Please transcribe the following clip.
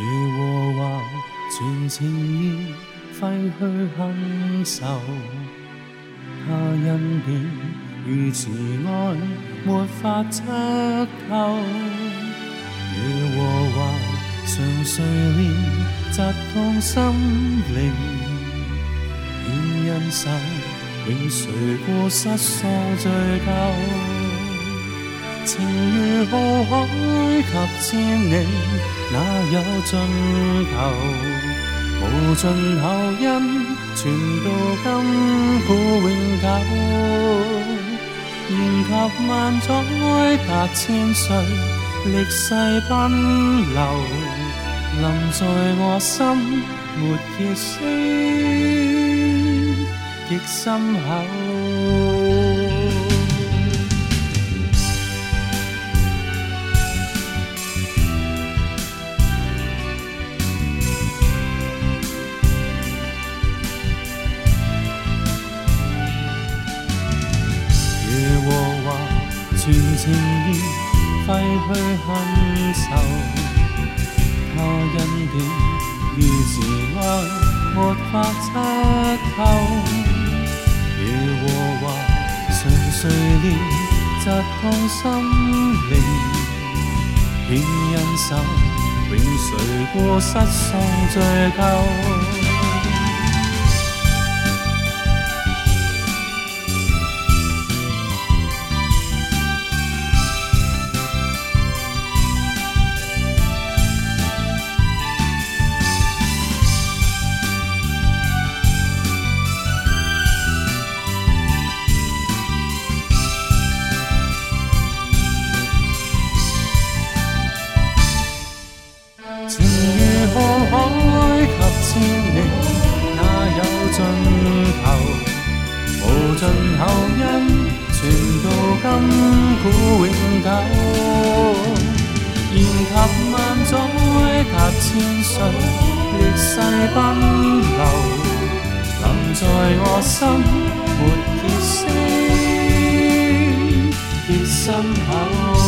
如和华全情意，挥去恨愁。他恩典如慈爱，没法测透。如和华常碎裂，扎痛心灵。愿恩手永垂过失疏追究。情如浩海及千里，哪有尽头？无尽孝音传到今古永久，延及万载百千岁，历世奔流，临在我心，没歇息，极深厚。全情意挥去恨愁，他恩典如是爱，没法测透。如和话，纯谁，念，疾痛心灵，欠恩手，永谁过失丧最究。情如浩海及千里，哪有盡頭？無盡後因，全到今古永久。言及萬載及千歲，歷世奔流，臨在我心，沒歇息，結心口。